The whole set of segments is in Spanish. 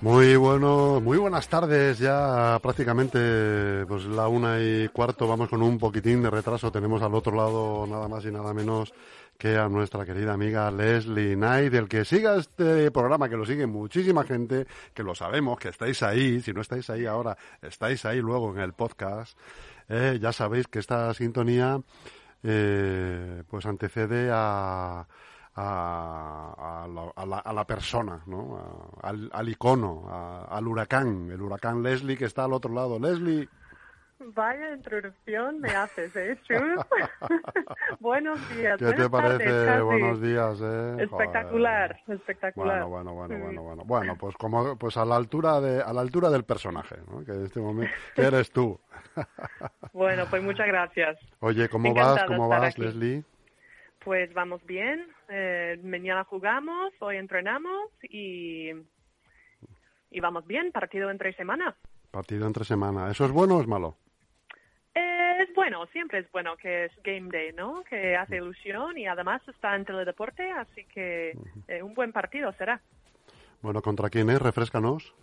Muy bueno, muy buenas tardes. Ya prácticamente pues la una y cuarto vamos con un poquitín de retraso. Tenemos al otro lado nada más y nada menos que a nuestra querida amiga Leslie Knight, el que siga este programa, que lo sigue muchísima gente, que lo sabemos, que estáis ahí. Si no estáis ahí ahora, estáis ahí luego en el podcast. Eh, ya sabéis que esta sintonía eh, pues antecede a a, a, la, a, la, a, la, persona, ¿no? al, al, icono, al huracán, el huracán Leslie que está al otro lado. Leslie. Vaya introducción me haces, ¿eh, Chus? Buenos días. ¿Qué te parece? Tardes, Buenos días, ¿eh? Espectacular, Joder. espectacular. Bueno, bueno, bueno, bueno, bueno. Bueno, pues como, pues a la altura de, a la altura del personaje, ¿no? Que en este momento, que eres tú. bueno, pues muchas gracias. Oye, ¿cómo vas? ¿Cómo vas, aquí. Leslie? Pues vamos bien. Eh, mañana jugamos, hoy entrenamos y, y vamos bien. Partido entre semana. Partido entre semana. ¿Eso es bueno o es malo? Eh, es bueno, siempre es bueno que es game day, ¿no? Que hace ilusión y además está en teledeporte, así que eh, un buen partido será. Bueno, ¿contra quién es? Refrescanos.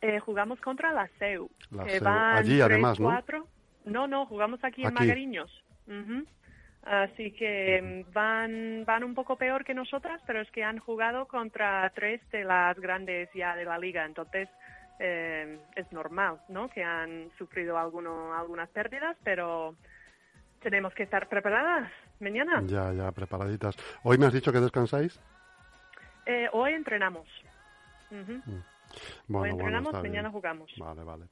Eh, jugamos contra la SEU. La que SEU. van Allí, 3, además, ¿no? 4. No, no, jugamos aquí, Aquí. en Magariños. Así que van, van un poco peor que nosotras, pero es que han jugado contra tres de las grandes ya de la liga. Entonces, eh, es normal, ¿no? Que han sufrido alguno, algunas pérdidas, pero tenemos que estar preparadas mañana. Ya, ya, preparaditas. ¿Hoy me has dicho que descansáis? Eh, hoy entrenamos. Bueno, hoy entrenamos, bueno, está mañana bien. jugamos. Vale, vale.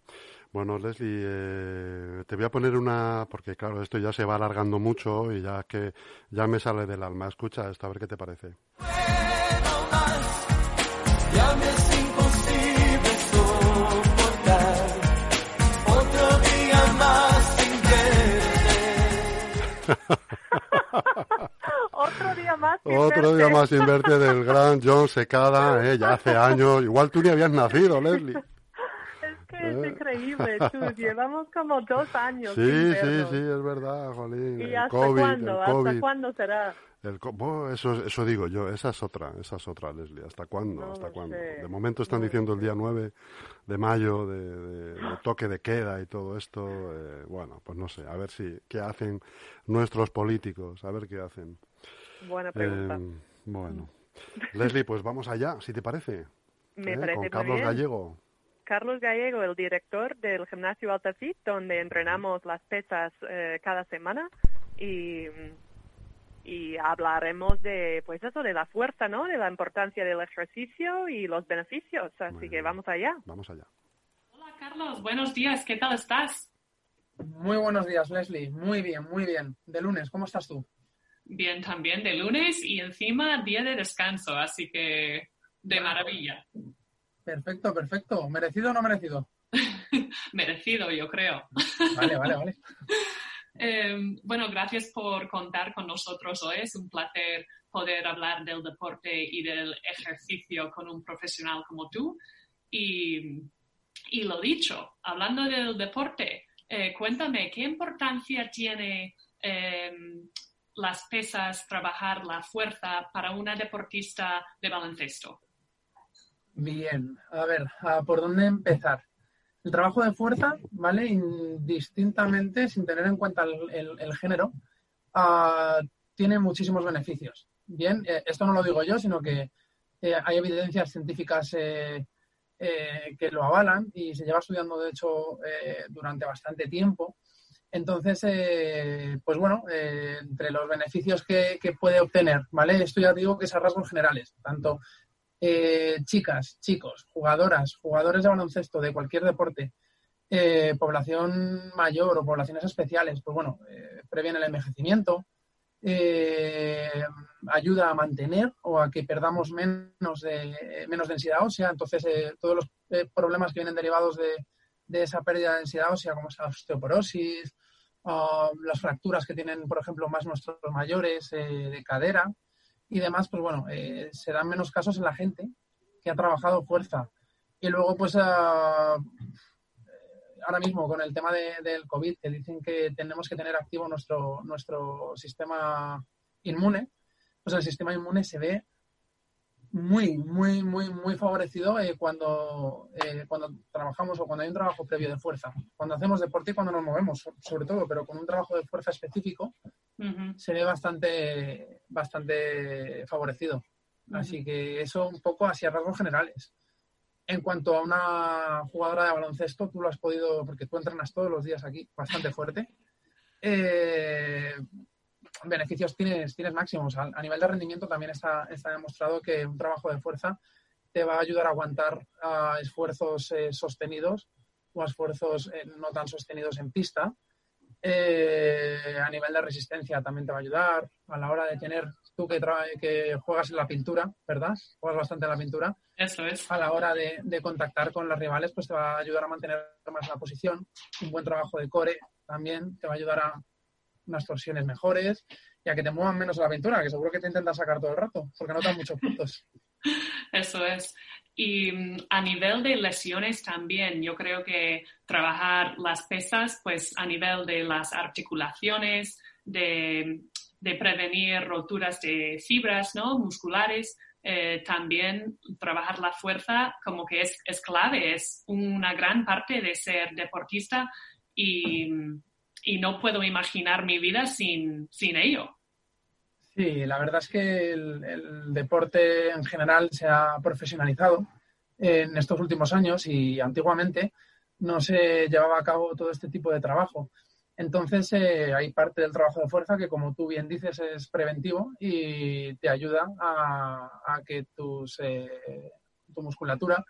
Bueno, Leslie, eh, te voy a poner una, porque claro, esto ya se va alargando mucho y ya que ya me sale del alma. Escucha esto, a ver qué te parece. Ya me es imposible soportar otro día más sin querer. Otro día más. sin Otro día verte. más sin verte del gran John Secada, eh, ya hace años. Igual tú ni habías nacido, Leslie. Es que es Eh. increíble, Chus. Llevamos como dos años. Sí, sin sí, sí, es verdad, Jolín. ¿Y el hasta COVID, cuándo? el ¿Hasta cuándo será? El eso, eso digo yo, esa es otra, esa es otra, Leslie. ¿Hasta cuándo? No ¿Hasta cuándo? sé. De momento están diciendo el día 9 de mayo de, de- de toque de queda y todo esto. eh, bueno, pues no sé, a ver si qué hacen nuestros políticos, a ver qué hacen. Buena pregunta. Eh, bueno, Leslie, pues vamos allá, si te parece. Me ¿eh? parece Con Carlos bien. Gallego. Carlos Gallego, el director del gimnasio Altafit, donde entrenamos las pesas eh, cada semana y, y hablaremos de, pues eso, de la fuerza, ¿no? De la importancia del ejercicio y los beneficios. Así que vamos allá. Vamos allá. Hola Carlos, buenos días, ¿qué tal estás? Muy buenos días, Leslie. Muy bien, muy bien. De lunes, ¿cómo estás tú? Bien también de lunes y encima día de descanso, así que de maravilla. Perfecto, perfecto. ¿Merecido o no merecido? Merecido, yo creo. Vale, vale, vale. Eh, bueno, gracias por contar con nosotros hoy. Es un placer poder hablar del deporte y del ejercicio con un profesional como tú. Y, y lo dicho, hablando del deporte, eh, cuéntame, ¿qué importancia tiene eh, las pesas, trabajar la fuerza para una deportista de baloncesto? Bien, a ver, ¿a ¿por dónde empezar? El trabajo de fuerza, ¿vale? Indistintamente, sin tener en cuenta el, género, ah, tiene muchísimos beneficios. Bien, eh, esto no lo digo yo, sino que eh, hay evidencias científicas eh, que lo avalan y se lleva estudiando, de hecho, durante bastante tiempo. Entonces, eh, pues bueno, eh, entre los beneficios que, que puede obtener, ¿vale? Esto ya digo que es a rasgos generales, tanto eh, chicas, chicos, jugadoras, jugadores de baloncesto de cualquier deporte, eh, población mayor o poblaciones especiales, pues bueno, eh, previene el envejecimiento, eh, ayuda a mantener o a que perdamos menos, menos densidad ósea, entonces todos los problemas que vienen derivados de, de esa pérdida de densidad ósea, como es la osteoporosis, las fracturas que tienen, por ejemplo, más nuestros mayores eh, de cadera y demás, pues bueno, eh, se dan menos casos en la gente que ha trabajado fuerza. Y luego, pues ah, ahora mismo con el tema de- del COVID, que dicen que tenemos que tener activo nuestro, nuestro sistema inmune, pues el sistema inmune se ve muy, muy, muy, muy favorecido eh, cuando, eh, cuando trabajamos o cuando hay un trabajo previo de fuerza. Cuando hacemos deporte y cuando nos movemos, so- sobre todo, pero con un trabajo de fuerza específico, Ujú. se ve bastante, bastante favorecido. Así que eso un poco así a rasgos generales. En cuanto a una jugadora de baloncesto, tú lo has podido, porque tú entrenas todos los días aquí, bastante fuerte. Eh, beneficios tienes, tienes máximos. A, a nivel de rendimiento también está, está demostrado que un trabajo de fuerza te va a ayudar a aguantar a esfuerzos eh, sostenidos o a esfuerzos eh, no tan sostenidos en pista. Eh, a nivel de resistencia también te va a ayudar. A la hora de tener, tú que, que juegas en la pintura, ¿verdad? Juegas bastante en la pintura. Eso es. A la hora de, de contactar con las rivales, pues te va a ayudar a mantener más la posición. Un buen trabajo de core también te va a ayudar a unas torsiones mejores y a que te muevan menos en la pintura, que seguro que te intentan sacar todo el rato, porque no dan muchos puntos. Eso es. Y mm, a nivel de lesiones también, yo creo que trabajar las pesas, pues a nivel de las articulaciones, de, de prevenir roturas de fibras ¿no? musculares, eh, también trabajar la fuerza como que es, es clave, es una gran parte de ser deportista y, y no puedo imaginar mi vida sin, sin ello. Sí, la verdad es que el, deporte en general se ha profesionalizado en estos últimos años y antiguamente no se llevaba a cabo todo este tipo de trabajo. Entonces, eh, hay parte del trabajo de fuerza que, como tú bien dices, es preventivo y te ayuda a, a que tus, eh, tu musculatura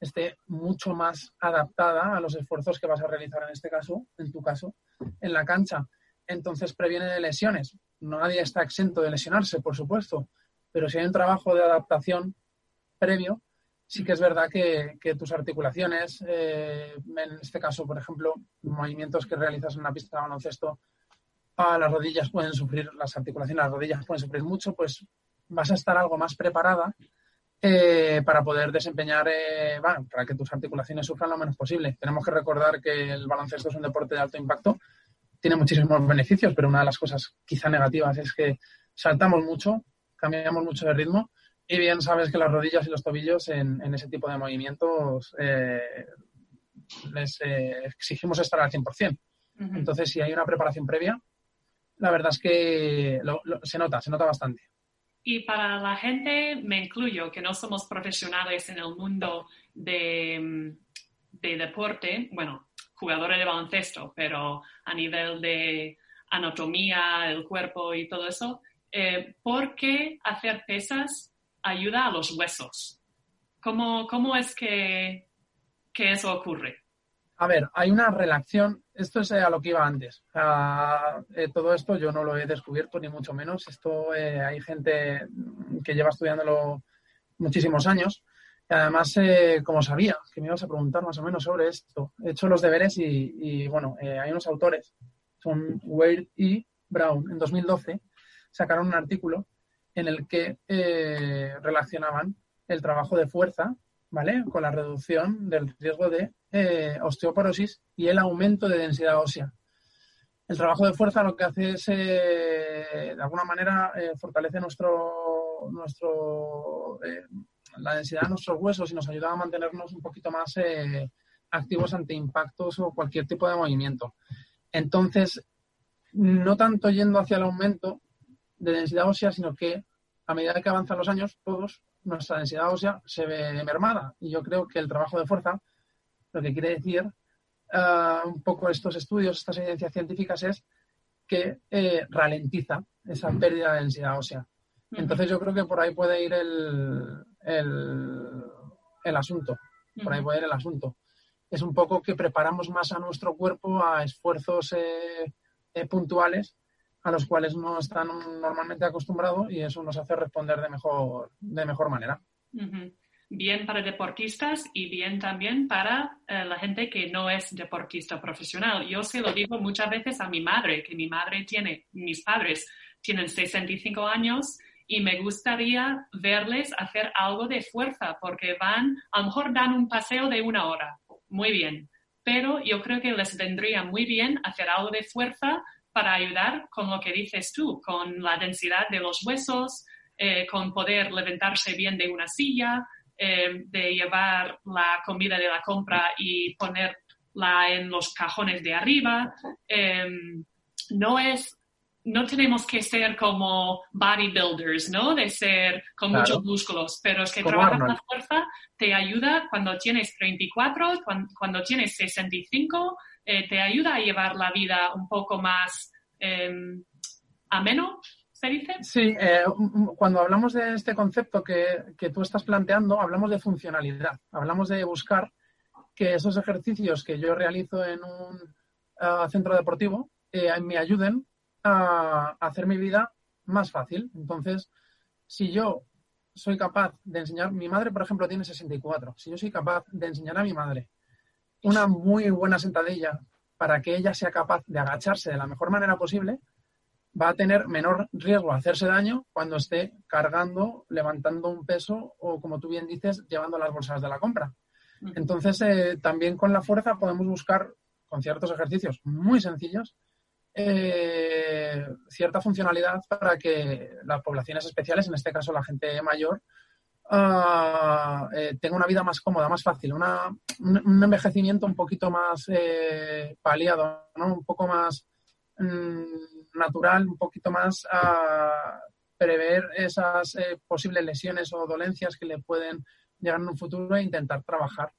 esté mucho más adaptada a los esfuerzos que vas a realizar en este caso, en tu caso, en la cancha. Entonces previene de lesiones. Nadie está exento de lesionarse, por supuesto, pero si hay un trabajo de adaptación previo, sí que es verdad que, que tus articulaciones, eh, en este caso, por ejemplo, movimientos que realizas en una pista de baloncesto, a las rodillas pueden sufrir, las articulaciones, las rodillas pueden sufrir mucho, pues vas a estar algo más preparada eh, para poder desempeñar, eh, bueno, para que tus articulaciones sufran lo menos posible. Tenemos que recordar que el baloncesto es un deporte de alto impacto, tiene muchísimos beneficios, pero una de las cosas quizá negativas es que saltamos mucho, cambiamos mucho de ritmo y bien sabes que las rodillas y los tobillos en, en ese tipo de movimientos eh, les eh, exigimos estar al 100%. Ujú. Entonces, si hay una preparación previa, la verdad es que lo- lo- se nota, se nota bastante. Y para la gente, me incluyo, que no somos profesionales en el mundo de, de deporte, bueno, jugadores de baloncesto, pero a nivel de anatomía, el cuerpo y todo eso, eh, ¿por qué hacer pesas ayuda a los huesos? ¿Cómo, cómo es que, que eso ocurre? A ver, hay una relación, esto es eh, a lo que iba antes. Eh, todo esto yo no lo he descubierto, ni mucho menos. Esto eh, hay gente que lleva estudiándolo muchísimos años. Además, eh, como sabía que me ibas a preguntar más o menos sobre esto, he hecho los deberes y, bueno, hay unos autores, son Wade y Brown, en 2012 sacaron un artículo en el que relacionaban el trabajo de fuerza, Con la reducción del riesgo de eh, osteoporosis y el aumento de densidad ósea. El trabajo de fuerza lo que hace es, eh, de alguna manera, eh, fortalece nuestro, nuestro, eh, la densidad de nuestros huesos y nos ayuda a mantenernos un poquito más activos ante impactos o cualquier tipo de movimiento. Entonces, no tanto yendo hacia el aumento de densidad ósea, sino que a medida que avanzan los años, todos, nuestra densidad ósea se ve mermada. Y yo creo que el trabajo de fuerza, lo que quiere decir ah, un poco estos estudios, estas evidencias científicas, es que eh, ralentiza esa pérdida de densidad ósea. Entonces yo creo que por ahí puede ir el, el, el asunto. Por ahí puede ir el asunto. Es un poco que preparamos más a nuestro cuerpo a esfuerzos eh, eh, puntuales a los cuales no están normalmente acostumbrados y eso nos hace responder de mejor, de mejor manera. Bien para deportistas y bien también para eh, la gente que no es deportista profesional. Yo se lo digo muchas veces a mi madre, que mi madre tiene, mis padres tienen 65 años y me gustaría verles hacer algo de fuerza porque van, a lo mejor dan un paseo de una hora, muy bien, pero yo creo que les vendría muy bien hacer algo de fuerza para ayudar con lo que dices tú, con la densidad de los huesos, eh, con poder levantarse bien de una silla, eh, de llevar la comida de la compra y ponerla en los cajones de arriba. Eh, no es no tenemos que ser como bodybuilders, ¿no? De ser con Claro. muchos músculos, pero es que Como trabajar la fuerza te ayuda cuando tienes 34, cuan- cuando, tienes 65, eh, te ayuda a llevar la vida un poco más eh, ameno, ¿se dice? Sí, eh, cuando hablamos de este concepto que, que tú estás planteando, hablamos de funcionalidad, hablamos de buscar que esos ejercicios que yo realizo en un ah, centro deportivo me ayuden a, a hacer mi vida más fácil. Entonces, si yo soy capaz de enseñar, mi madre, por ejemplo, tiene 64, si yo soy capaz de enseñar a mi madre una muy buena sentadilla para que ella sea capaz de agacharse de la mejor manera posible, va a tener menor riesgo a hacerse daño cuando esté cargando, levantando un peso o, como tú bien dices, llevando las bolsas de la compra. Ujú. Entonces, eh, también con la fuerza podemos buscar, con ciertos ejercicios muy sencillos, eh, cierta funcionalidad para que las poblaciones especiales, en este caso la gente mayor, ah, eh, tenga una vida más cómoda, más fácil, una- un, envejecimiento un poquito más eh, paliado, ¿no? un poco más mm, natural, un poquito más a prever esas eh, posibles lesiones o dolencias que le pueden llegar en un futuro e intentar trabajar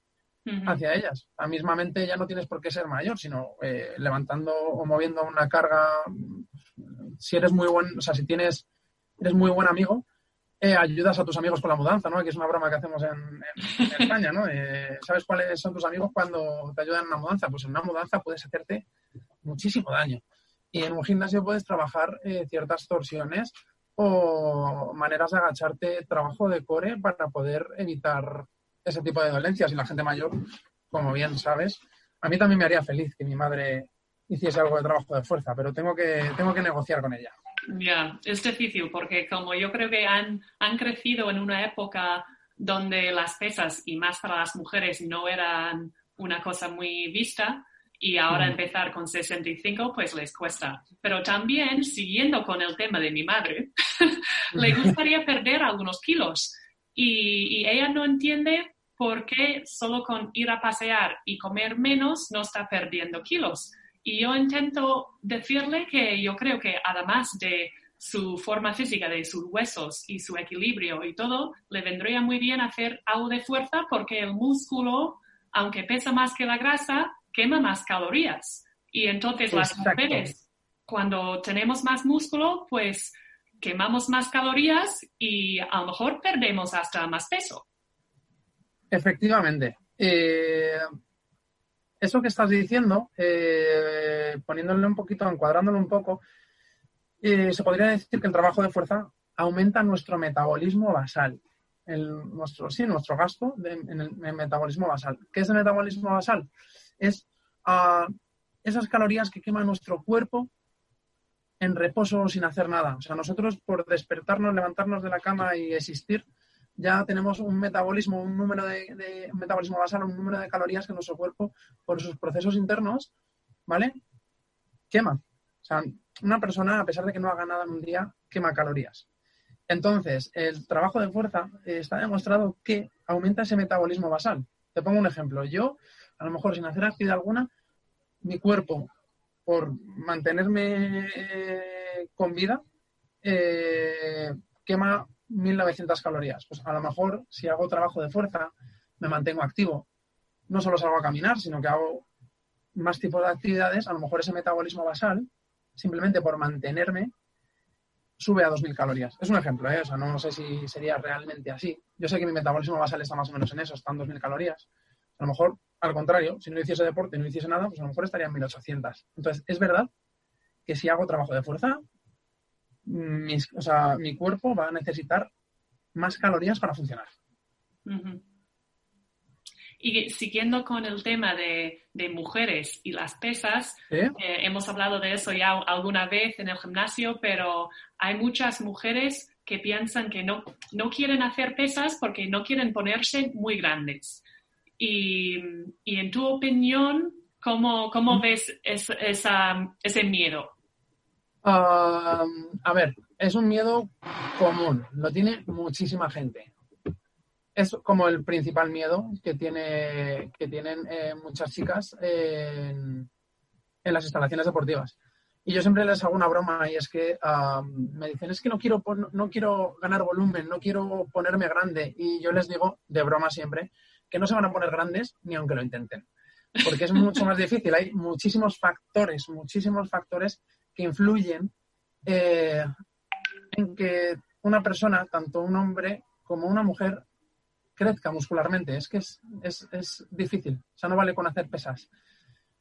hacia ellas. A mismamente ya no tienes por qué ser mayor, sino eh, levantando o moviendo una carga. Si eres muy buen, o sea, si tienes, eres muy buen amigo, eh, ayudas a tus amigos con la mudanza, ¿no? Que es una broma que hacemos en, España, ¿no? Eh, ¿Sabes cuáles son tus amigos cuando te ayudan en una mudanza? Pues en una mudanza puedes hacerte muchísimo daño. Y en un gimnasio puedes trabajar eh, ciertas torsiones o maneras de agacharte, trabajo de core para poder evitar ese tipo de dolencias. Y la gente mayor, como bien sabes, a mí también me haría feliz que mi madre hiciese algo de trabajo de fuerza, pero tengo que, tengo que negociar con ella. Ya, es difícil porque como yo creo que han, han crecido en una época donde las pesas, y más para las mujeres, no eran una cosa muy vista, y ahora Mm. empezar con 65 pues les cuesta. Pero también, siguiendo con el tema de mi madre, le gustaría perder algunos kilos. Y, y ella no entiende por qué solo con ir a pasear y comer menos no está perdiendo kilos. Y yo intento decirle que yo creo que además de su forma física, de sus huesos y su equilibrio y todo, le vendría muy bien hacer algo de fuerza porque el músculo, aunque pesa más que la grasa, quema más calorías. Y entonces las mujeres, cuando tenemos más músculo, pues quemamos más calorías y a lo mejor perdemos hasta más peso. Efectivamente. Eh, eso que estás diciendo, eh, poniéndole un poquito, encuadrándolo un poco, eh, se podría decir que el trabajo de fuerza aumenta nuestro metabolismo basal. El, nuestro, sí, nuestro gasto en, el, metabolismo basal. ¿Qué es el metabolismo basal? Es ah, esas calorías que quema nuestro cuerpo en reposo sin hacer nada. O sea, nosotros por despertarnos, levantarnos de la cama y existir, ya tenemos un metabolismo, un número de, metabolismo basal, un número de calorías que nuestro cuerpo, por sus procesos internos, ¿vale? Quema. O sea, una persona, a pesar de que no haga nada en un día, quema calorías. Entonces, el trabajo de fuerza eh, está demostrado que aumenta ese metabolismo basal. Te pongo un ejemplo. Yo, a lo mejor sin hacer actividad alguna, mi cuerpo, por mantenerme eh, con vida, eh, quema 1.900 calorías. Pues a lo mejor si hago trabajo de fuerza, me mantengo activo. No solo salgo a caminar, sino que hago más tipos de actividades, a lo mejor ese metabolismo basal, simplemente por mantenerme, sube a 2.000 calorías. Es un ejemplo, ¿eh? O sea, no sé si sería realmente así. Yo sé que mi metabolismo basal está más o menos en eso, está en 2.000 calorías. A lo mejor, al contrario, si no hiciese deporte y no hiciese nada, pues a lo mejor estaría en 1.800. Entonces, es verdad que si hago trabajo de fuerza, mis- o sea, mi cuerpo va a necesitar más calorías para funcionar. Y siguiendo con el tema de, de mujeres y las pesas, ¿Sí? eh, hemos hablado de eso ya alguna vez en el gimnasio, pero hay muchas mujeres que piensan que no, no quieren hacer pesas porque no quieren ponerse muy grandes. Y, y en tu opinión, ¿cómo, cómo ves es- esa- ese miedo? A ver, es un miedo común, lo tiene muchísima gente. Es como el principal miedo que, tiene, que tienen eh, muchas chicas en, las instalaciones deportivas. Y yo siempre les hago una broma y es que me dicen, es que no quiero, no quiero ganar volumen, no quiero ponerme grande. Y yo les digo, de broma siempre, que no se van a poner grandes ni aunque lo intenten. Porque es mucho más difícil. Hay muchísimos factores, muchísimos factores que influyen eh, en que una persona, tanto un hombre como una mujer, crezca muscularmente. Es que es, es, es difícil. O sea, no vale con hacer pesas.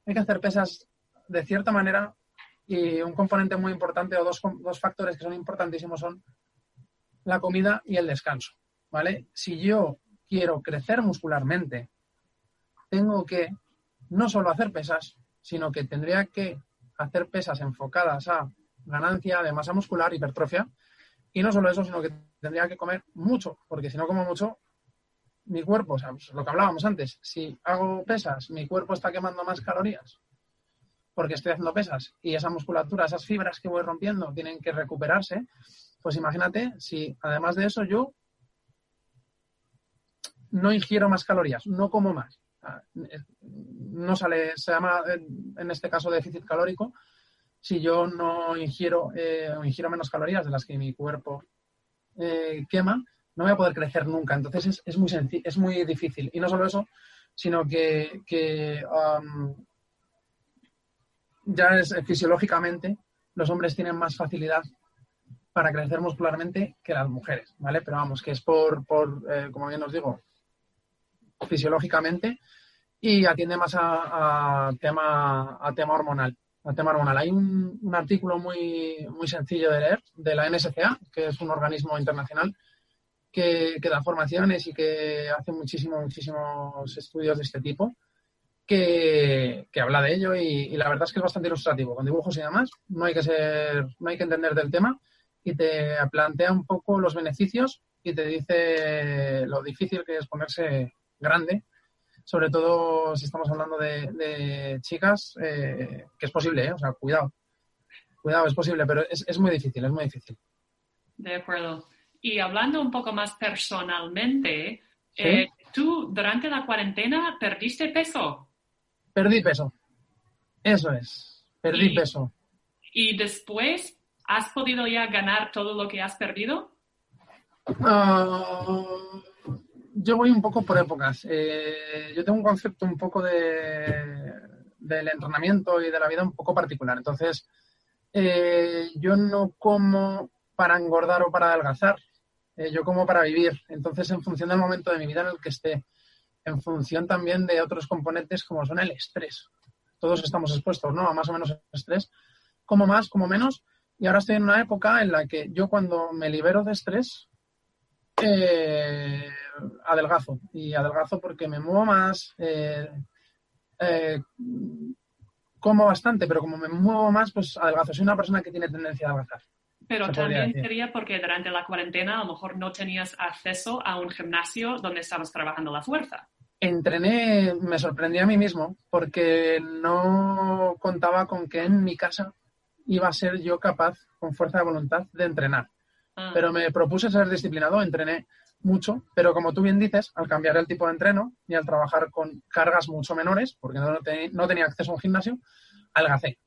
Hay que hacer pesas de cierta manera y un componente muy importante o dos, dos factores que son importantísimos son la comida y el descanso. ¿Vale? Si yo quiero crecer muscularmente, tengo que no solo hacer pesas, sino que tendría que hacer pesas enfocadas a ganancia de masa muscular, hipertrofia, y no solo eso, sino que tendría que comer mucho, porque si no como mucho, mi cuerpo, o sea, pues lo que hablábamos antes, si hago pesas, mi cuerpo está quemando más calorías porque estoy haciendo pesas y esa musculatura, esas fibras que voy rompiendo tienen que recuperarse, pues imagínate si además de eso yo no ingiero más calorías, no como más. No sale, se llama en este caso déficit calórico, si yo no ingiero eh, o ingiero menos calorías de las que mi cuerpo eh, quema, no voy a poder crecer nunca. Entonces es, es muy es muy difícil. Y no solo eso, sino que, que, um, ya eh, fisiológicamente los hombres tienen más facilidad para crecer muscularmente que las mujeres, ¿vale? Pero vamos, que es por, por como bien os digo, fisiológicamente y atiende más a, a tema, a tema hormonal. A tema hormonal. Hay un, un artículo muy, muy sencillo de leer de la NSCA, que es un organismo internacional que, que da formaciones y que hace muchísimo, muchísimos estudios de este tipo, que, que habla de ello y, y la verdad es que es bastante ilustrativo, con dibujos y demás. No hay que ser, no hay que entender del tema y te plantea un poco los beneficios y te dice lo difícil que es ponerse grande, sobre todo si estamos hablando de, de chicas, eh, que es posible, ¿eh? o sea, cuidado, cuidado, es posible, pero es, es muy difícil, es muy difícil. De acuerdo. Y hablando un poco más personalmente, Sí. eh, tú durante la cuarentena perdiste peso Perdí peso, eso es, perdí Y- peso. y después has podido ya ganar todo lo que has perdido. Ah, yo voy un poco por épocas. Eh, yo tengo un concepto un poco de, del entrenamiento y de la vida un poco particular. Entonces, eh, yo no como para engordar o para adelgazar. Eh, yo como para vivir. Entonces, en función del momento de mi vida en el que esté, en función también de otros componentes como son el estrés. Todos estamos expuestos, ¿no? A más o menos estrés. Como más, como menos. Y ahora estoy en una época en la que yo cuando me libero de estrés, eh, adelgazo. Y adelgazo porque me muevo más, eh, eh, como bastante, pero como me muevo más, pues adelgazo. Soy una persona que tiene tendencia a adelgazar. Pero también sería porque durante la cuarentena a lo mejor no tenías acceso a un gimnasio donde estabas trabajando la fuerza. Entrené, me sorprendí a mí mismo porque no contaba con que en mi casa iba a ser yo capaz, con fuerza de voluntad, de entrenar. Ah, pero me propuse ser disciplinado, entrené mucho, pero como tú bien dices, al cambiar el tipo de entreno y al trabajar con cargas mucho menores, porque no, te- no tenía acceso a un gimnasio, adelgacé.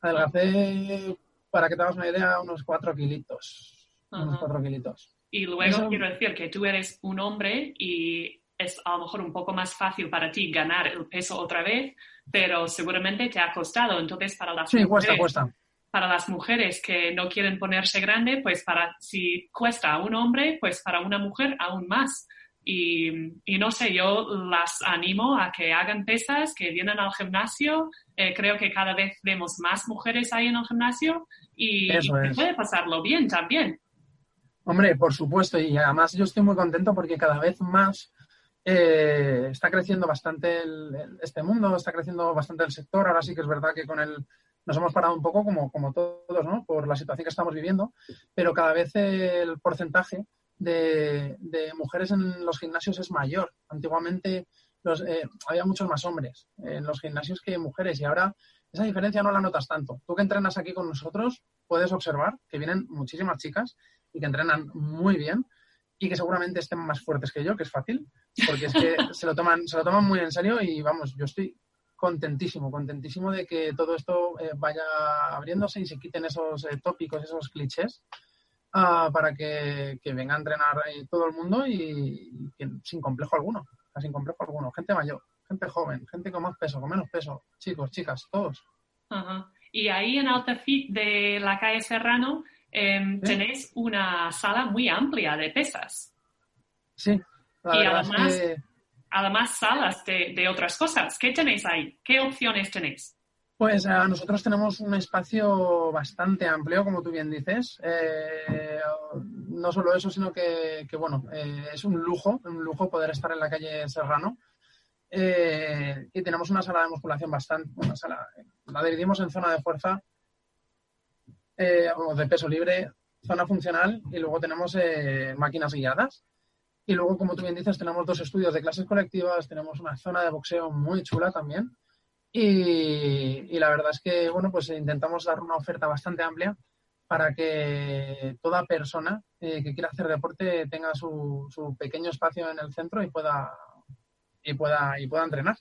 Adelgacé, para que te hagas una idea, unos cuatro kilitos. Unos cuatro kilitos. Y luego Eso- quiero decir que tú eres un hombre y es a lo mejor un poco más fácil para ti ganar el peso otra vez, pero seguramente te ha costado. Entonces, para las Sí, cuesta, cuesta. Para las mujeres que no quieren ponerse grande, pues para si cuesta a un hombre, pues para una mujer aún más. Y, y no sé, yo las animo a que hagan pesas, que vienen al gimnasio. Eh, creo que cada vez vemos más mujeres ahí en el gimnasio y, puede pasarlo bien también. Hombre, por supuesto, y además yo estoy muy contento porque cada vez más eh, está creciendo bastante el- el- este mundo, está creciendo bastante el sector. Ahora sí que es verdad que con el nos hemos parado un poco como, como todos, ¿no? Por la situación que estamos viviendo, pero cada vez el porcentaje de, de mujeres en los gimnasios es mayor. Antiguamente los, eh, había muchos más hombres en los gimnasios que mujeres y ahora esa diferencia no la notas tanto. Tú que entrenas aquí con nosotros puedes observar que vienen muchísimas chicas y que entrenan muy bien y que seguramente estén más fuertes que yo, que es fácil, porque es que se lo toman, se lo toman muy en serio y vamos, yo estoy contentísimo, contentísimo de que todo esto eh, vaya abriéndose y se quiten esos eh, tópicos, esos clichés, ah, para que, que venga a entrenar eh, todo el mundo y, sin complejo alguno, sin complejo alguno, gente mayor, gente joven, gente con más peso, con menos peso, chicos, chicas, todos. Y ahí en Alta Fit de la calle Serrano em, Sí. tenéis una sala muy amplia de pesas. Sí, la Y es además- que- Además, salas de, otras cosas. ¿Qué tenéis ahí? ¿Qué opciones tenéis? Pues eh, nosotros tenemos un espacio bastante amplio, como tú bien dices. Eh, no solo eso, sino que, bueno, eh, es un lujo, un lujo poder estar en la calle Serrano. Y tenemos una sala de musculación bastante, una sala, la dividimos en zona de fuerza o de peso libre, zona funcional y luego tenemos máquinas guiadas. Y luego, como tú bien dices, tenemos dos estudios de clases colectivas, tenemos una zona de boxeo muy chula también. Y, y la verdad es que, bueno, pues intentamos dar una oferta bastante amplia para que toda persona eh, que quiera hacer deporte tenga su, su pequeño espacio en el centro y pueda y pueda y pueda entrenar.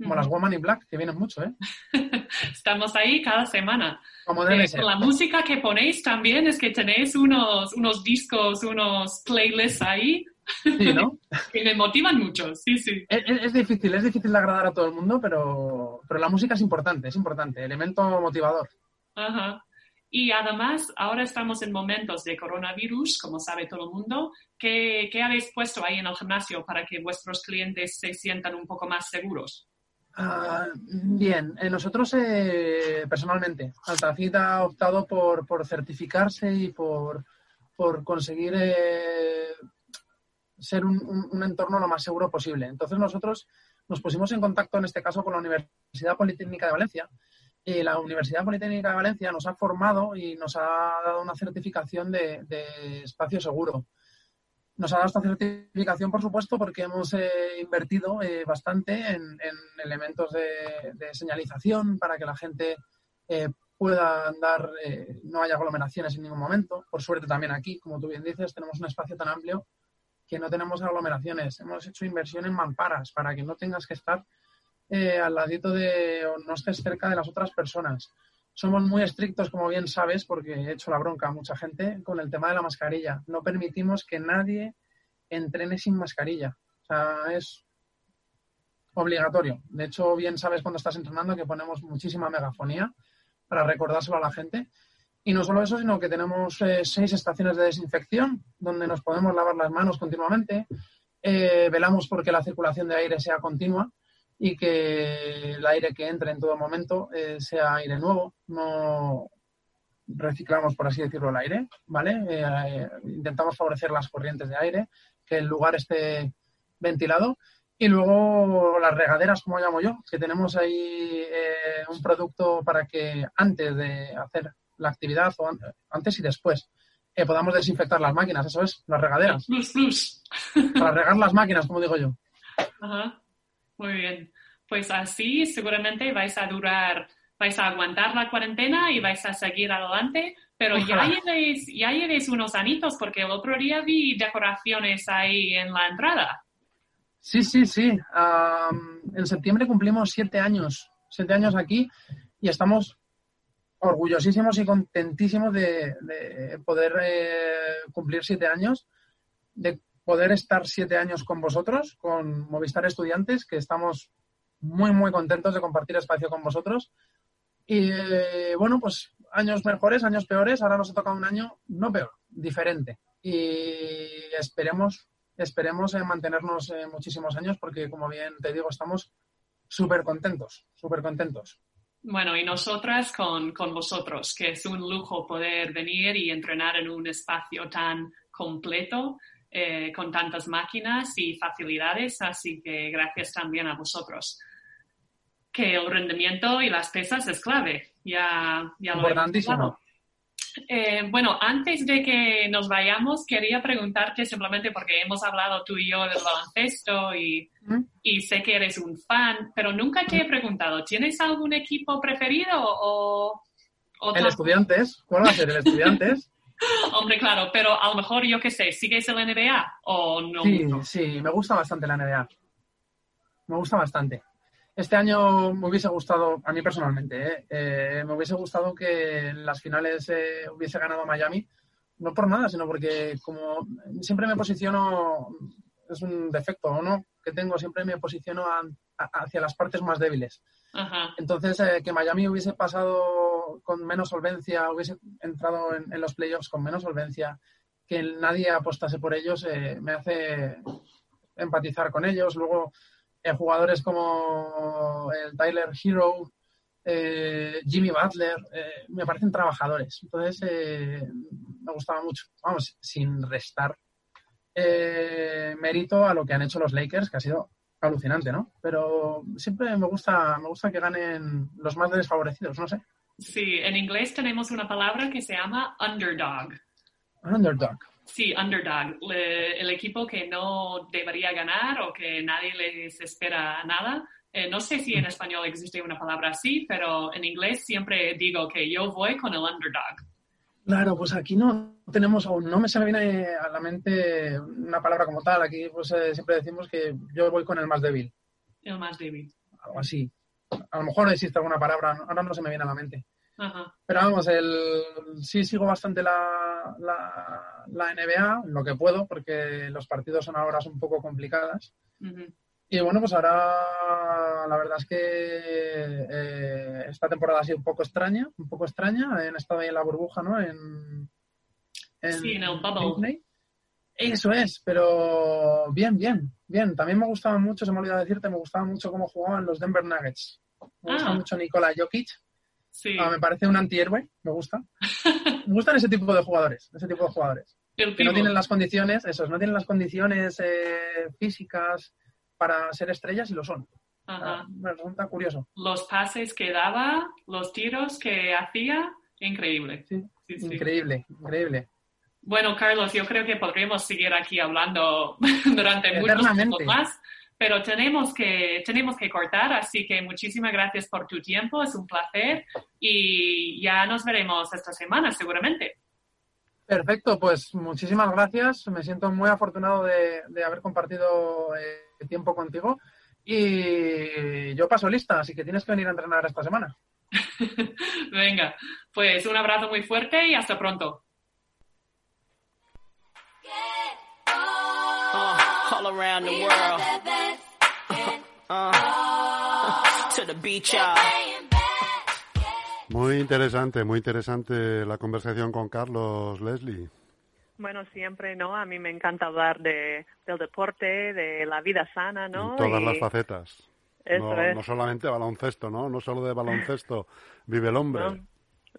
Como las Woman in Black, que vienen mucho, ¿eh? Estamos ahí cada semana. Como debe Eh, ser. la música que ponéis también es que tenéis unos, unos discos, unos playlists ahí Sí, ¿no? que me motivan mucho. Sí, sí. Es, difícil, es difícil agradar a todo el mundo, pero, pero la música es importante, es importante, elemento motivador. Ajá. Y además, ahora estamos en momentos de coronavirus, como sabe todo el mundo. ¿Qué, qué habéis puesto ahí en el gimnasio para que vuestros clientes se sientan un poco más seguros? Ah, bien, eh, nosotros eh, personalmente, Altafit ha optado por, por certificarse y por, por conseguir eh, ser un, un- entorno lo más seguro posible. Entonces nosotros nos pusimos en contacto en este caso con la Universidad Politécnica de Valencia y la Universidad Politécnica de Valencia nos ha formado y nos ha dado una certificación de, de espacio seguro. Nos ha dado esta certificación, por supuesto, porque hemos eh, invertido eh, bastante en, en elementos de, de señalización para que la gente eh, pueda andar, eh, no haya aglomeraciones en ningún momento. Por suerte también aquí, como tú bien dices, tenemos un espacio tan amplio que no tenemos aglomeraciones. Hemos hecho inversión en mamparas para que no tengas que estar eh, al ladito de o no estés cerca de las otras personas. Somos muy estrictos, como bien sabes, porque he hecho la bronca a mucha gente con el tema de la mascarilla. No permitimos que nadie entrene sin mascarilla. O sea, es obligatorio. De hecho, bien sabes cuando estás entrenando que ponemos muchísima megafonía para recordárselo a la gente. Y no solo eso, sino que tenemos eh, seis estaciones de desinfección donde nos podemos lavar las manos continuamente. Eh, velamos porque la circulación de aire sea continua y que el aire que entre en todo momento eh, sea aire nuevo. No reciclamos, por así decirlo, el aire, ¿vale? Eh, intentamos favorecer las corrientes de aire, que el lugar esté ventilado. Y luego las regaderas, como llamo yo, que tenemos ahí un producto para que antes de hacer la actividad o an- antes y después eh, podamos desinfectar las máquinas, eso es, las regaderas, Plus, plus. para regar las máquinas, como digo yo. Ajá. Muy bien. Pues así seguramente vais a durar, vais a aguantar la cuarentena y vais a seguir adelante, pero ya llevéis, ya llevéis unos anitos porque el otro día vi decoraciones ahí en la entrada. Sí, sí, sí. En septiembre cumplimos siete años, siete años aquí y estamos orgullosísimos y contentísimos de, de poder eh, cumplir siete años, de poder estar siete años con vosotros, con Movistar Estudiantes, que estamos muy, muy contentos de compartir espacio con vosotros. Y eh, bueno, pues años mejores, años peores, ahora nos ha tocado un año no peor, diferente. Y esperemos, esperemos eh, mantenernos eh, muchísimos años porque, como bien te digo, estamos súper contentos, súper contentos. Bueno, y nosotras con, con vosotros, que es un lujo poder venir y entrenar en un espacio tan completo eh, con tantas máquinas y facilidades, así que gracias también a vosotros. Que el rendimiento y las pesas es clave, ya, ya lo Importantísimo. Eh, bueno, antes de que nos vayamos, quería preguntarte simplemente porque hemos hablado tú y yo del baloncesto y, ¿Mm? y sé que eres un fan, pero nunca te he preguntado, ¿tienes algún equipo preferido o, o El Estudiantes, ¿cuál va a ser el Estudiantes? Hombre, claro, pero a lo mejor yo qué sé, ¿sigues el NBA o no? Sí, mucho? sí, me gusta bastante la NBA. Me gusta bastante. Este año me hubiese gustado, a mí personalmente, ¿eh? Eh, me hubiese gustado que en las finales eh, hubiese ganado Miami. No por nada, sino porque como siempre me posiciono, es un defecto o no, que tengo, siempre me posiciono a- a- hacia las partes más débiles. Ajá, Entonces, eh, que Miami hubiese pasado con menos solvencia, hubiese entrado en, en los playoffs con menos solvencia, que nadie apostase por ellos, eh, me hace empatizar con ellos. Luego, eh, jugadores como el Tyler Hero, eh, Jimmy Butler, eh, me parecen trabajadores. Entonces, eh, me gustaba mucho. Vamos, sin restar eh, mérito a lo que han hecho los Lakers, que ha sido alucinante, ¿no? Pero siempre me gusta, me gusta que ganen los más desfavorecidos, no sé. sí, en inglés tenemos una palabra que se llama underdog. Underdog. Sí, underdog, le- el equipo que no debería ganar o que nadie les espera nada. Eh, no sé si en español existe una palabra así, pero en inglés siempre digo que yo voy con el underdog. Claro, pues aquí no tenemos, o no me se me viene a la mente una palabra como tal. Aquí pues eh, siempre decimos que yo voy con el más débil, El más débil. algo así. A lo mejor existe alguna palabra, ahora no se me viene a la mente. Ajá. Pero vamos, el, sí sigo bastante la, la, la NBA, lo que puedo, porque los partidos son a horas un poco complicadas. Y bueno, pues ahora la verdad es que eh, esta temporada ha sido un poco extraña, un poco extraña. Han estado ahí en la burbuja, ¿no? En, Sí, en. Disney. Eso es, pero bien, bien, bien. También me gustaba mucho, se me ha olvidado decirte, me gustaba mucho cómo jugaban los Denver Nuggets. Me gusta Ah. mucho Nikola Jokic. Sí, Ah, me parece un antihéroe, me gusta. Me gustan ese tipo de jugadores, ese tipo de jugadores. el Que no tienen las condiciones, esos, no tienen las condiciones eh, físicas para ser estrellas y lo son. Ajá. Ah, me resulta curioso. Los pases que daba, los tiros que hacía, increíble. Sí, Sí, sí. Increíble, increíble. Bueno, Carlos, yo creo que podríamos seguir aquí hablando durante muchos tiempos más, pero tenemos que, tenemos que cortar, así que muchísimas gracias por tu tiempo, es un placer y ya nos veremos esta semana seguramente. Perfecto, pues muchísimas gracias. Me siento muy afortunado de, de haber compartido eh, tiempo contigo. Y yo paso lista, así que tienes que venir a entrenar esta semana. Venga, pues un abrazo muy fuerte y hasta pronto. All around the world. Uh, to the beach, y'all. Muy interesante, muy interesante la conversación con Carlos, Leslie. Bueno, siempre, ¿no? A mí me encanta hablar de, del deporte, de la vida sana, ¿no? En todas Y las facetas. Eso no, es. no solamente baloncesto, ¿no? No solo de baloncesto vive el hombre.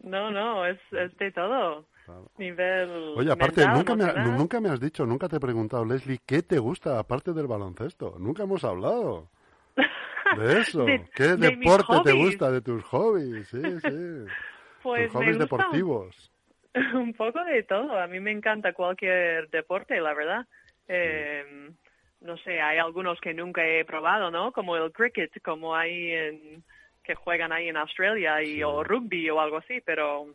No, no, no, es, es de todo. Claro. Nivel Oye, aparte, mental, nunca me, ha- nunca me has dicho, nunca te he preguntado, Leslie, ¿qué te gusta aparte del baloncesto? Nunca hemos hablado de eso. De- ¿Qué de deporte te gusta de tus hobbies? Sí, sí. Pues tus hobbies deportivos. Un poco de todo. A mí me encanta cualquier deporte, la verdad. Eh, no sé, hay algunos que nunca he probado, ¿no? Como el cricket, como hay en que juegan ahí en Australia y Sí. o rugby o algo así, pero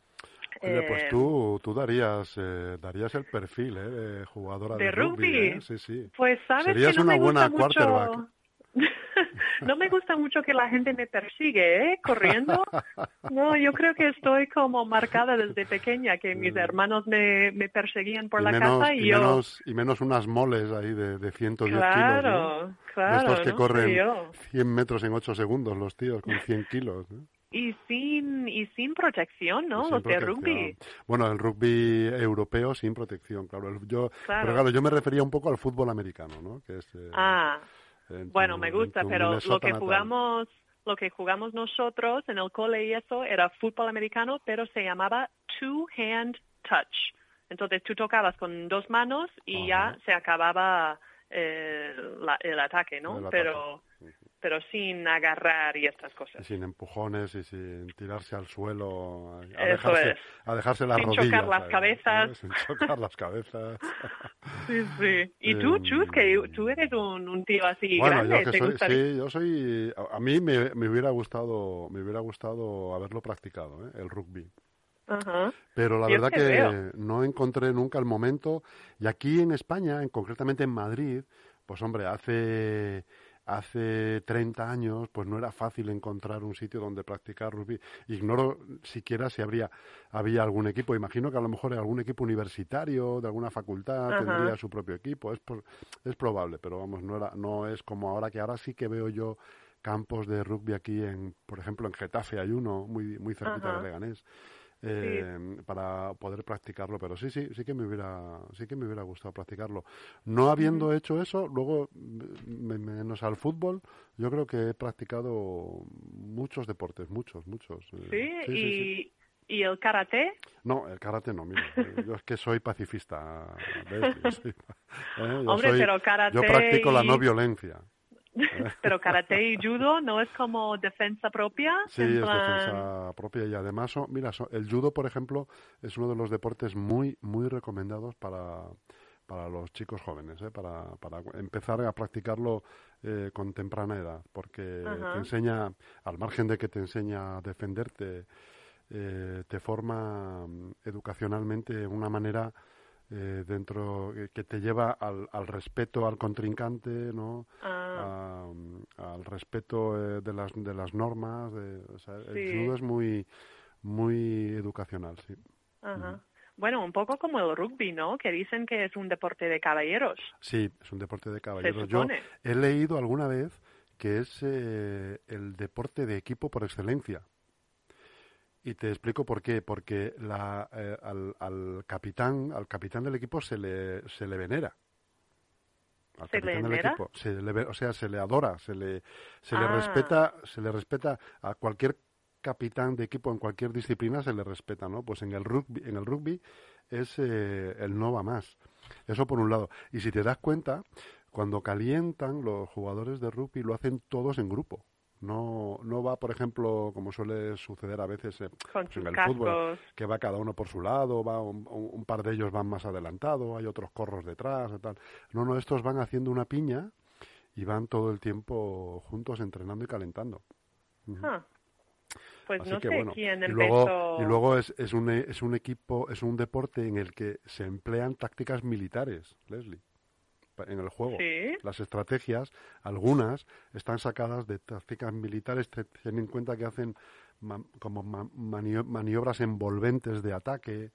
Oye, pues eh, tú, tú darías, eh, darías el perfil ¿eh? de jugadora de, ¿De rugby? ¿eh? Sí, sí. Pues sabes Serías que no una me buena gusta mucho. quarterback. no me gusta mucho que la gente me persigue, ¿eh? Corriendo. No, yo creo que estoy como marcada desde pequeña, que mis hermanos me, me perseguían por y la menos, casa y, y, yo. menos, y menos unas moles ahí de, de 110 kilos. ¿no? Claro, claro. estos que ¿no? corren Sí, yo. 100 metros en 8 segundos los tíos con 100 kilos. ¿no? Y sin, y sin protección, ¿no? Sin protección. rugby. Bueno, el rugby europeo sin protección, claro. Yo, Claro. Pero claro, yo me refería un poco al fútbol americano, ¿no? Que es, eh, Ah, en bueno, me gusta, pero lo que natal. jugamos, lo que jugamos nosotros en el cole y eso era fútbol americano, pero se llamaba two hand touch. Entonces tú tocabas con dos manos y ya se acababa eh, la- el ataque, ¿no? El ataque. Pero pero sin agarrar y estas Y cosas. sin empujones y sin tirarse al suelo, a, Eso dejarse, es. a dejarse las Sin rodillas. chocar las ¿sabes? cabezas. Sin chocar las cabezas. Sí, sí. Y tú, Em, Chus, que tú eres un, un tío así bueno, grande, yo que ¿te soy, sí, yo soy, a a mí me, me hubiera gustado, me hubiera gustado haberlo practicado, ¿eh? el rugby. Pero la Yo verdad que veo. no encontré nunca el momento. Y aquí en España, en, concretamente en Madrid, pues hombre, hace hace 30 años, pues no era fácil encontrar un sitio donde practicar rugby. Ignoro siquiera si habría había algún equipo. Imagino que a lo mejor algún equipo universitario de alguna facultad tendría su propio equipo. Es por- es probable, pero vamos, no era no es como ahora que ahora sí que veo yo campos de rugby aquí en, por ejemplo, en Getafe hay uno muy muy cerquita de Leganés eh, para poder practicarlo pero sí sí sí que me hubiera sí que me hubiera gustado practicarlo no habiendo hecho eso luego me- menos al fútbol yo creo que he practicado muchos deportes muchos muchos eh, Sí, y, sí. y el karate. no el karate no mira eh, yo es que soy pacifista ¿ves? Yo soy- eh, yo Hombre, soy- pero karate yo practico la no violencia Pero karate y judo no es como defensa propia. Sí, es plan- defensa propia y además, son- mira, son- el judo, por ejemplo, es uno de los deportes muy, muy recomendados para, para los chicos jóvenes, ¿eh? para, para empezar a practicarlo eh, con temprana edad, porque Ajá. te enseña, al margen de que te enseña a defenderte, eh, te forma mm, educacionalmente de una manera eh, dentro eh, que te lleva al, al respeto al contrincante, ¿no? Ah, a- al respeto eh, de las de las normas de, o sea, el judo es muy muy educacional sí ajá. Bueno, un poco como el rugby, ¿no? Que dicen que es un deporte de caballeros. sí es un deporte de caballeros yo he leído alguna vez que es eh, el deporte de equipo por excelencia y te explico por qué porque la, eh, al, al capitán al capitán del equipo se le se le venera. Al ¿Se le capitán del venera? equipo se le o sea se le adora se le se le Ah. respeta se le respeta a cualquier capitán de equipo en cualquier disciplina se le respeta no pues en el rugby en el rugby es eh, el no va más. Eso por un lado. Y si te das cuenta cuando calientan los jugadores de rugby lo hacen todos en grupo no no va por ejemplo como suele suceder a veces eh, pues en el cascos. fútbol que va cada uno por su lado, va un, par de ellos van más adelantado, hay otros corros detrás y tal. No, no, estos van haciendo una piña y van todo el tiempo juntos entrenando y calentando. Ah. Pues Así no que sé bueno, quién y luego, y luego es, es, un, es un equipo, es un deporte en el que se emplean tácticas militares, Leslie, en el juego. Sí. Las estrategias, algunas, están sacadas de tácticas militares, te- ten en cuenta que hacen como ma- manio- maniobras envolventes de ataque.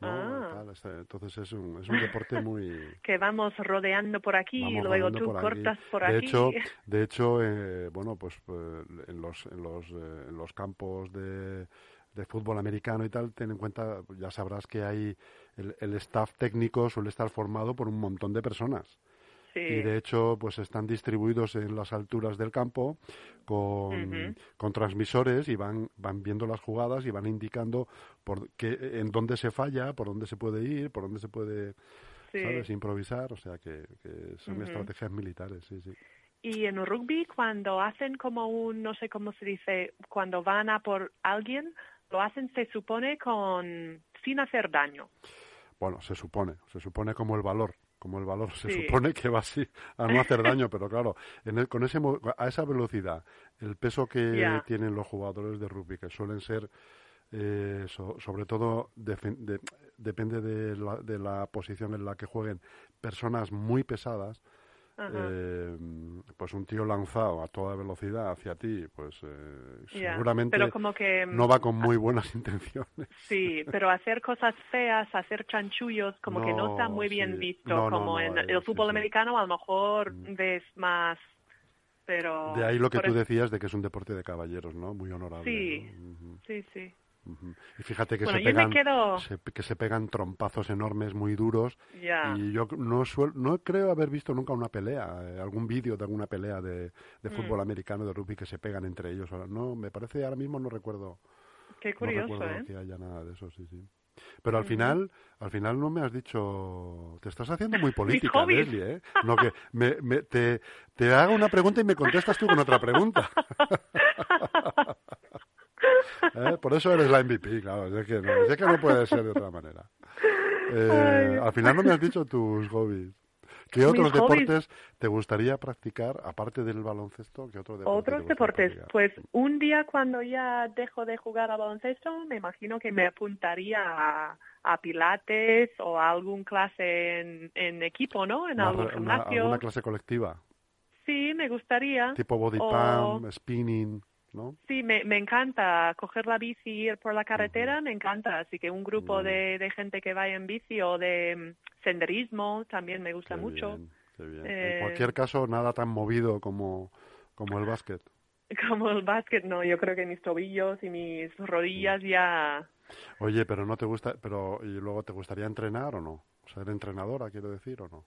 ¿no? Ah. Tal, este, entonces es un, es un deporte muy... Que vamos rodeando por aquí y luego tú por cortas por de aquí. Hecho, de hecho, eh, bueno, pues eh, en los en los eh, en los campos de, de fútbol americano y tal, ten en cuenta, ya sabrás que hay el, el staff técnico suele estar formado por un montón de personas sí. y de hecho, pues están distribuidos en las alturas del campo con, con transmisores y van van viendo las jugadas y van indicando por qué en dónde se falla, por dónde se puede ir, por dónde se puede sí. ¿sabes? improvisar, o sea que, que son estrategias militares, sí, sí. Y en rugby, cuando hacen como un, no sé cómo se dice, cuando van a por alguien, lo hacen, se supone, con sin hacer daño. Bueno, se supone, se supone como el valor, como el valor, se Sí. supone que va así a no hacer daño, pero claro, en el- con ese a esa velocidad, el peso que tienen los jugadores de rugby, que suelen ser eh, so- sobre todo de- depende de la, de la posición en la que jueguen personas muy pesadas Eh, pues un tío lanzado a toda velocidad hacia ti pues eh, Ya. seguramente Pero como que no va con muy buenas intenciones Sí, pero hacer cosas feas, hacer chanchullos, como que no está No, muy bien sí. visto, No, no, como no, en eh, el fútbol sí. americano a lo mejor Mm. ves más, pero... De ahí lo que tú eso- decías de que es un deporte de caballeros, ¿no? Muy honorable. Sí. ¿no? Ujú, Sí, sí. Y fíjate que Bueno, se pegan, quedo- se- que se pegan trompazos enormes, muy duros. Ya. Y yo no suel- no creo haber visto nunca una pelea, eh, algún vídeo de alguna pelea de, de Mm. fútbol americano, de rugby, que se pegan entre ellos. Ahora, No, me parece, ahora mismo no recuerdo, Qué no curioso, recuerdo ¿eh? que haya nada de eso, sí, sí. Pero al final, al final no me has dicho, te estás haciendo muy política. Leslie, ¿eh? No, que me, me- te, te hago una pregunta y me contestas tú con otra pregunta. ¿Eh? Por eso eres la MVP, claro, es que no, es que no puede ser de otra manera. Eh, al final no me has dicho tus hobbies. ¿Qué otros deportes te gustaría practicar, aparte del baloncesto? ¿Qué otro deporte te Otros deportes. practicar? Pues un día cuando ya dejo de jugar a baloncesto, me imagino que me apuntaría a, a pilates o a algún clase en, en equipo, ¿no? En Una- algún una- gimnasio. ¿Alguna clase colectiva? Sí, me gustaría. Tipo body O- pump, spinning, ¿no? Sí, me, me encanta coger la bici y ir por la carretera, me encanta. Así que un grupo de, de gente que vaya en bici o de mm, senderismo también me gusta Qué mucho. bien, qué bien. Eh, En cualquier caso, nada tan movido como, como el básquet. Como el básquet, no, yo creo que mis tobillos y mis rodillas ya... Oye, pero no te gusta, pero ¿y luego te gustaría entrenar o no? Ser entrenadora, quiero decir, o no?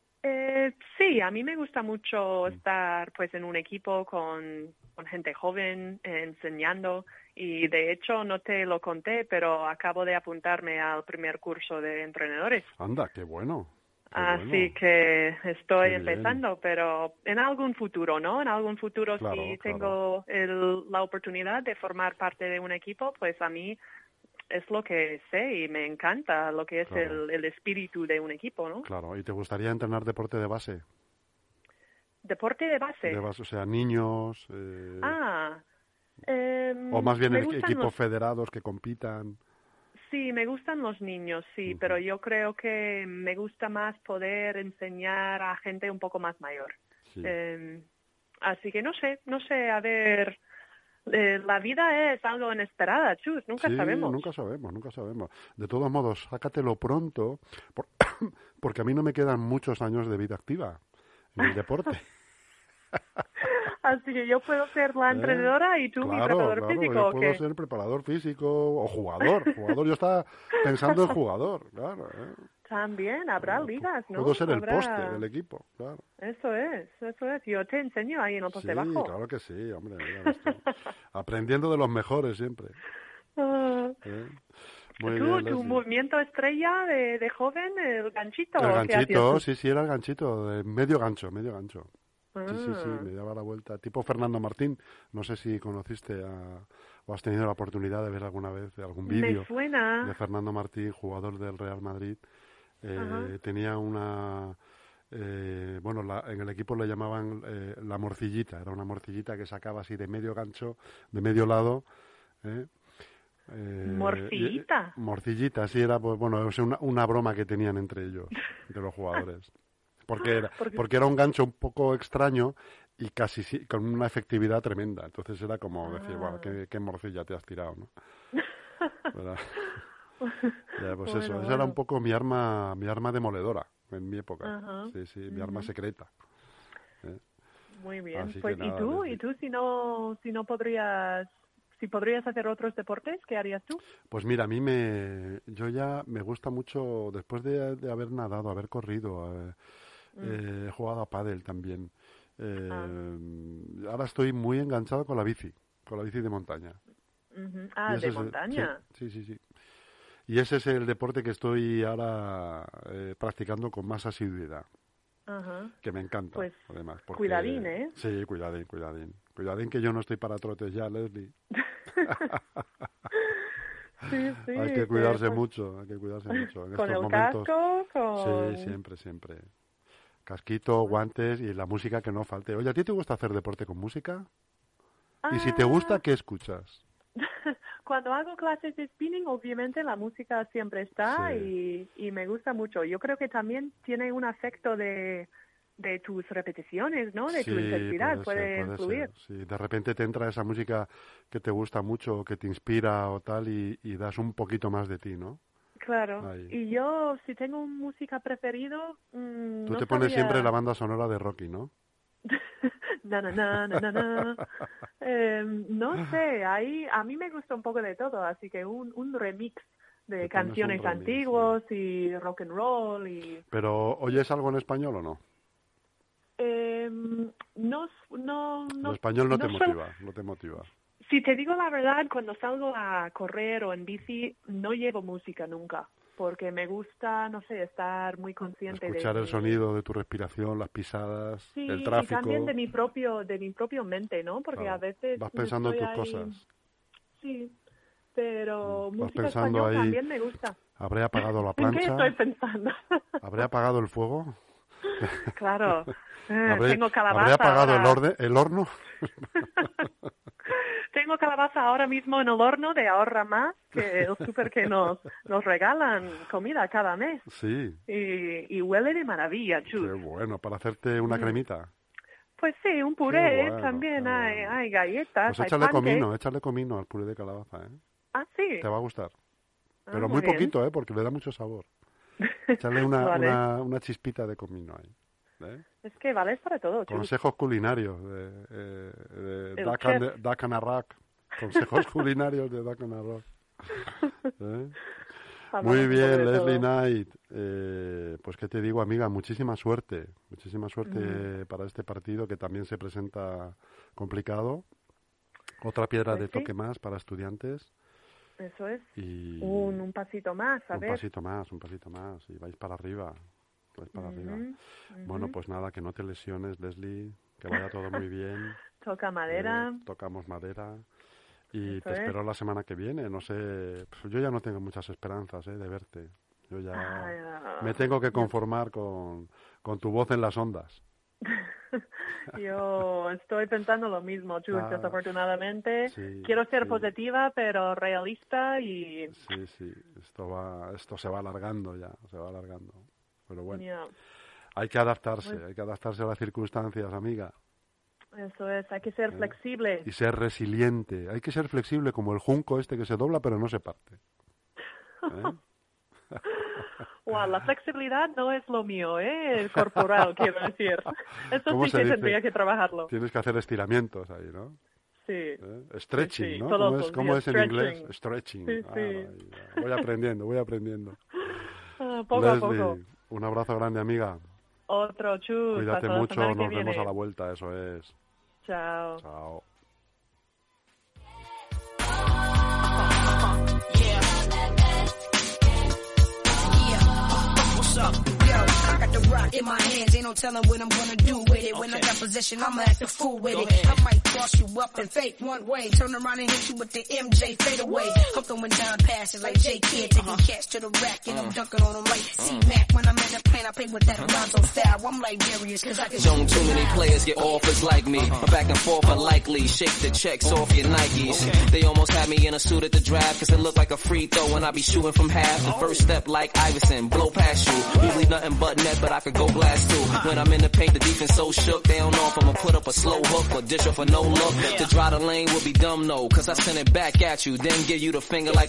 Eh, sí, a mí me gusta mucho Mm. estar pues en un equipo con, con gente joven eh, enseñando y de hecho no te lo conté, pero acabo de apuntarme al primer curso de entrenadores. Anda, qué bueno. qué Así bueno. que estoy Qué bien. empezando, pero en algún futuro, ¿no? En algún futuro Claro, si claro. tengo el- la oportunidad de formar parte de un equipo, pues a mí es lo que sé y me encanta lo que es Claro. el, el espíritu de un equipo, ¿no? Claro, ¿y te gustaría entrenar deporte de base? Deporte de base. De base, o sea, niños, eh, Ah. em, o más bien equipos los- federados que compitan. Sí, me gustan los niños, sí, pero yo creo que me gusta más poder enseñar a gente un poco más mayor. Sí. Eh, así que no sé, no sé, a ver, eh, la vida es algo inesperada, chus, nunca Sí, sabemos. nunca sabemos, nunca sabemos. De todos modos, sácatelo pronto, por- porque a mí no me quedan muchos años de vida activa en el deporte. Así que yo puedo ser la ¿Eh? entrenadora y tú mi preparador claro, físico, yo ¿o puedo ser preparador físico o jugador. Jugador, yo estaba pensando en jugador, claro. ¿eh? También habrá ligas, ¿no? Puedo ser el Habrá- poste del equipo, claro. Eso es, eso es. Yo te enseño ahí en el poste Sí, bajo. claro que sí, hombre. Aprendiendo de los mejores siempre. Ah. ¿eh? Muy ¿Tú, bien, tu movimiento estrella de, de joven, el ganchito? El ¿o qué hacías ganchito, sí, sí, era el ganchito, de medio gancho, medio gancho. Sí, sí, sí, Ah. me daba la vuelta. Tipo Fernando Martín, no sé si conociste a- o has tenido la oportunidad de ver alguna vez algún vídeo de Fernando Martín, jugador del Real Madrid. Eh, tenía una... eh, bueno, la- en el equipo le llamaban eh, la morcillita, era una morcillita que sacaba así de medio gancho, de medio lado. ¿eh? Eh, ¿Morcillita? y- morcillita, sí, era pues, bueno, una, una broma que tenían entre ellos, de los jugadores. Porque era, Porque- porque era un gancho un poco extraño y casi sí- con una efectividad tremenda. Entonces era como decir, Ah. qué, qué morcilla te has tirado, ¿no? Ya, pues eso, Bueno, esa era un poco mi arma, mi arma demoledora en mi época. Ajá. Sí, sí, mi arma secreta. ¿eh? Muy bien. Así Pues, ¿y tú? ¿Y tú si no, si no podrías, si podrías hacer otros deportes, qué harías tú? Pues mira, a mí me, yo ya me gusta mucho, después de, de haber nadado, haber corrido, eh, eh, he jugado a pádel también. Eh, Ahora estoy muy enganchado con la bici, con la bici de montaña. Ah, de es montaña. sí, sí, sí, sí. Y ese es el deporte que estoy ahora eh, practicando con más asiduidad, Ajá. que me encanta, Pues, además. porque- cuidadín, ¿eh? Sí, cuidadín, cuidadín. Cuidadín que yo no estoy para trotes ya, Leslie. Sí, sí. hay que cuidarse pues, mucho, hay que cuidarse mucho. En Con estos el momentos. casco, con... Sí, siempre, siempre. Casquito, guantes y la música que no falte. Oye, ¿a ti te gusta hacer deporte con música? Y si te Ah, gusta, ¿qué escuchas? Cuando hago clases de spinning, obviamente la música siempre está Sí. y, y me gusta mucho. Yo creo que también tiene un afecto de, de tus repeticiones, ¿no? De tu intensidad, puede, ser, influir. ser. Sí, de repente te entra esa música que te gusta mucho, que te inspira o tal, y, y das un poquito más de ti, ¿no? Claro. Ahí. Y yo, si tengo un música preferido, mm, Tú no te pones siempre la banda sonora de Rocky, ¿no? na, na, na. Eh, no sé, ahí a mí me gusta un poco de todo, así que un, un remix de canciones remix, antiguos y rock and roll y Pero, ¿oyes algo en español o no? eh, no no no el español no, te suelo- motiva, no te motiva. Si te digo la verdad, cuando salgo a correr o en bici, no llevo música nunca. Porque me gusta, no sé, estar muy consciente Escuchar de el mi- sonido de tu respiración, las pisadas, Sí, el y tráfico. también de mi propio, de mi propio mente, ¿no? Porque Claro. a veces Vas pensando en tus ahí- cosas. Sí, pero Mm, vas música pensando ahí- también me gusta. ¿Habré apagado la ¿En qué plancha? estoy pensando? ¿Habré apagado el fuego? claro. ¿Habré, tengo calabaza. ¿habré apagado el, orde- el horno? Tengo calabaza ahora mismo en el horno de Ahorra Más, que el súper que nos, nos regalan comida cada mes. Sí. Y, y huele de maravilla, Qué chus. bueno, para hacerte una Mm. cremita. Pues sí, un Qué puré, bueno, también qué hay, bueno. hay galletas, Pues échale comino, échale comino al puré de calabaza, ¿eh? Ah, sí. Te va a gustar. Ah, Pero muy bien. poquito, ¿eh? Porque le da mucho sabor. Échale una, Vale. una, una chispita de comino ahí. ¿Eh? Es que vale para todo. Consejos culinarios de, eh, de a Rock. Consejos culinarios de Rock. ¿Eh? Muy un bien, de Leslie. Knight. Eh, pues qué te digo, amiga, muchísima suerte. Muchísima suerte para este partido que también se presenta complicado. Otra piedra Pues de sí. toque más para estudiantes. Eso es. Y Un, un pasito más, a un ver. pasito más, un pasito más. Y vais para arriba. Vais para arriba. Ujú, Bueno, pues nada, que no te lesiones, Leslie. Que vaya todo muy bien. Toca madera. Eh, tocamos madera. Y Eso te es. espero la semana que viene. No sé, pues yo ya no tengo muchas esperanzas eh, de verte. Yo ya Ay, ah, me tengo que conformar con, con tu voz en las ondas. Yo estoy pensando lo mismo, Chus, Ah, desafortunadamente. sí, Quiero ser sí. positiva, pero realista y... Sí, sí, esto va, esto se va alargando ya, se va alargando. Pero bueno, hay que adaptarse, Pues- hay que adaptarse a las circunstancias, amiga. eso es, hay que ser flexible. Eh, Y ser resiliente. Hay que ser flexible como el junco este que se dobla pero no se parte. ¿Eh? Wow, la flexibilidad no es lo mío, ¿eh? El corporal, quiero decir. Eso ¿Cómo sí que dice? tendría que trabajarlo. Tienes que hacer estiramientos ahí, ¿no? Sí. ¿Eh? Stretching, Sí, ¿no? ¿Cómo es, cómo en inglés? stretching. Sí, Ah, sí. Voy aprendiendo, voy aprendiendo. Ah, poco a poco. Un abrazo grande, amiga. Otro Chus. Cuídate mucho, nos vemos viene. a la vuelta, eso es. Chao. Chao. Rock in my hands, ain't no telling what I'm gonna do with it. When I got possession, I'ma act a fool with it. I might cross you up and fake one way, turn around and hit you with the MJ fade away. I'm throwing down passes like J Kid, uh-huh. taking cats to the rack and I'm uh-huh. dunking on them like uh-huh. C Mac. When I'm in the plane, I play with that Lonzo style. I'm like Darius, cause I can Zone too many players get offers like me. My back and forth are likely. Shake the checks oh. off your Nikes. They almost had me in a suit at the draft cause it looked like a free throw when I be shooting from half. The first step like Iverson, blow past you. Usually oh. nothing but net, but I could go blast too. When I'm in the paint, the defense so shook. They don't know if I'ma put up a slow hook or dish off a no look. To draw the lane would be dumb no, cause I send it back at you. Then give you the finger like